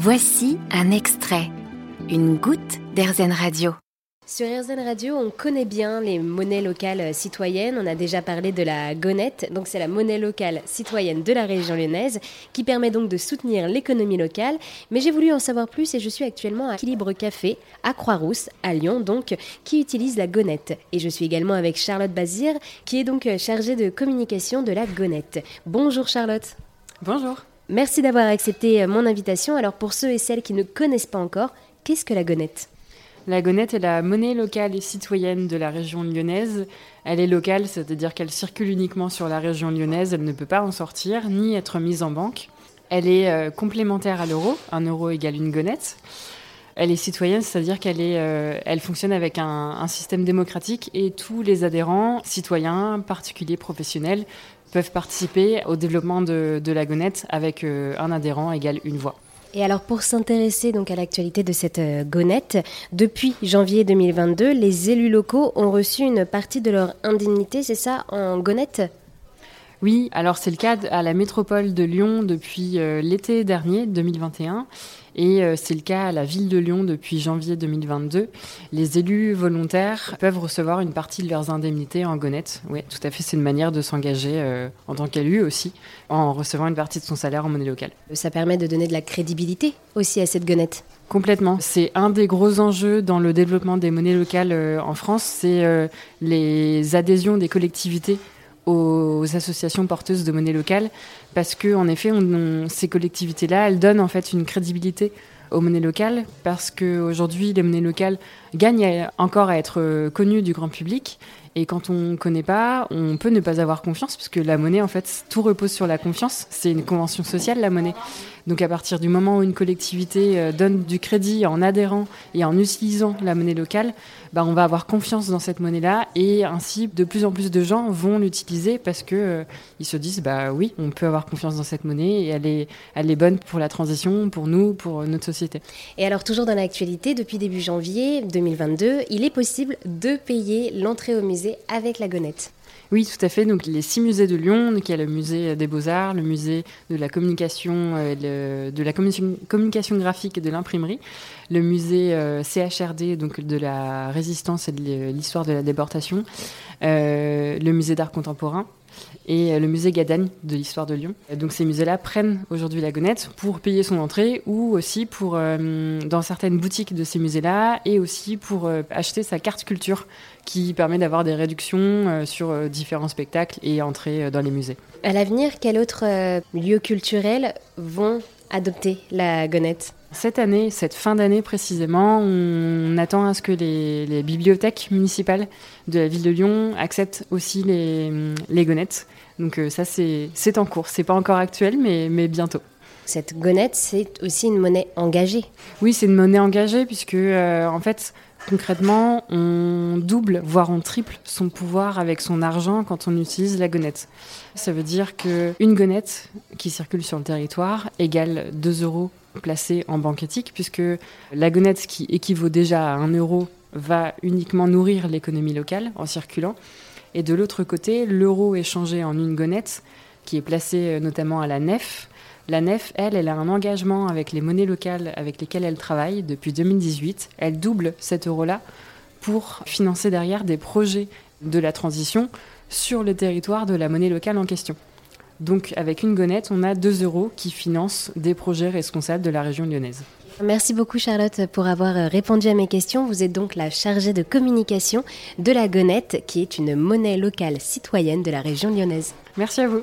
Voici un extrait, une goutte d'Airzen Radio. Sur RZN Radio, on connaît bien les monnaies locales citoyennes. On a déjà parlé de la gonette, donc c'est la monnaie locale citoyenne de la région lyonnaise qui permet donc de soutenir l'économie locale. Mais j'ai voulu en savoir plus et je suis actuellement à Équilibre Café à Croix-Rousse, à Lyon, donc, qui utilise la gonette. Et je suis également avec Charlotte Bazir, qui est donc chargée de communication de la gonette. Bonjour Charlotte. Bonjour. Merci d'avoir accepté mon invitation. Alors pour ceux et celles qui ne connaissent pas encore, qu'est-ce que la gonette? La gonette est la monnaie locale et citoyenne de la région lyonnaise. Elle est locale, c'est-à-dire qu'elle circule uniquement sur la région lyonnaise, elle ne peut pas en sortir ni être mise en banque. Elle est euh, complémentaire à l'euro, un euro égale une gonette. Elle est citoyenne, c'est-à-dire qu'elle est, euh, elle fonctionne avec un, système démocratique et tous les adhérents, citoyens, particuliers, professionnels, peuvent participer au développement de, la gonette avec euh, un adhérent égale une voix. Et alors pour s'intéresser donc à l'actualité de cette euh, gonette, depuis janvier 2022, les élus locaux ont reçu une partie de leur indemnité, c'est ça, en gonette? Oui, alors c'est le cas à la métropole de Lyon depuis euh, l'été dernier, 2021. Et euh, c'est le cas à la ville de Lyon depuis janvier 2022. Les élus volontaires peuvent recevoir une partie de leurs indemnités en gonette. Oui, tout à fait, c'est une manière de s'engager euh, en tant qu'élu aussi, en recevant une partie de son salaire en monnaie locale. Ça permet de donner de la crédibilité aussi à cette gonette. Complètement. C'est un des gros enjeux dans le développement des monnaies locales en France, c'est les adhésions des collectivités aux associations porteuses de monnaie locale parce que en effet ces collectivités-là elles donnent en fait une crédibilité aux monnaies locales parce qu'aujourd'hui les monnaies locales gagnent encore à être connues du grand public et quand on ne connaît pas, on peut ne pas avoir confiance, parce que la monnaie, en fait, tout repose sur la confiance. C'est une convention sociale, la monnaie. Donc à partir du moment où une collectivité euh, donne du crédit en adhérant et en utilisant la monnaie locale, bah, on va avoir confiance dans cette monnaie-là et ainsi de plus en plus de gens vont l'utiliser parce que euh, ils se disent bah oui, on peut avoir confiance dans cette monnaie et elle est, elle est bonne pour la transition, pour nous, pour notre société. Et alors toujours dans l'actualité, depuis début janvier 2022, il est possible de payer l'entrée au musée avec la gonette. Oui, tout à fait. Donc, les six musées de Lyon, y a le musée des Beaux-Arts, le musée de la communication, euh, de la communication, graphique et de l'imprimerie, le musée euh, CHRD, donc de la résistance et de l'histoire de la déportation, euh, le musée d'art contemporain et le musée Gadagne de l'histoire de Lyon. Donc ces musées-là prennent aujourd'hui la gonette pour payer son entrée ou aussi pour, dans certaines boutiques de ces musées-là et aussi pour acheter sa carte culture qui permet d'avoir des réductions euh, sur euh, différents spectacles et entrer euh, dans les musées. À l'avenir, quels autres lieux culturels vont adopter la gonette cette année, cette fin d'année précisément, on attend à ce que les, bibliothèques municipales de la ville de Lyon acceptent aussi les, les gonettes. Donc ça, c'est en cours. C'est pas encore actuel, mais, mais bientôt. Cette gonette, c'est aussi une monnaie engagée. Oui, c'est une monnaie engagée puisque, en fait, Concrètement, on double, voire on triple son pouvoir avec son argent quand on utilise la gonette. Ça veut dire qu'une gonette qui circule sur le territoire égale 2 euros placés en banque éthique, puisque la gonette qui équivaut déjà à 1 euro va uniquement nourrir l'économie locale en circulant. Et de l'autre côté, l'euro est changé en une gonette qui est placée euh, notamment à la nef la nef, elle, elle a un engagement avec les monnaies locales avec lesquelles elle travaille depuis 2018. Elle double cet euro-là pour financer derrière des projets de la transition sur le territoire de la monnaie locale en question. Donc avec une gonette, on a 2 euros qui financent des projets responsables de la région lyonnaise. Merci beaucoup Charlotte pour avoir répondu à mes questions. Vous êtes donc la chargée de communication de la gonette qui est une monnaie locale citoyenne de la région lyonnaise. Merci à vous.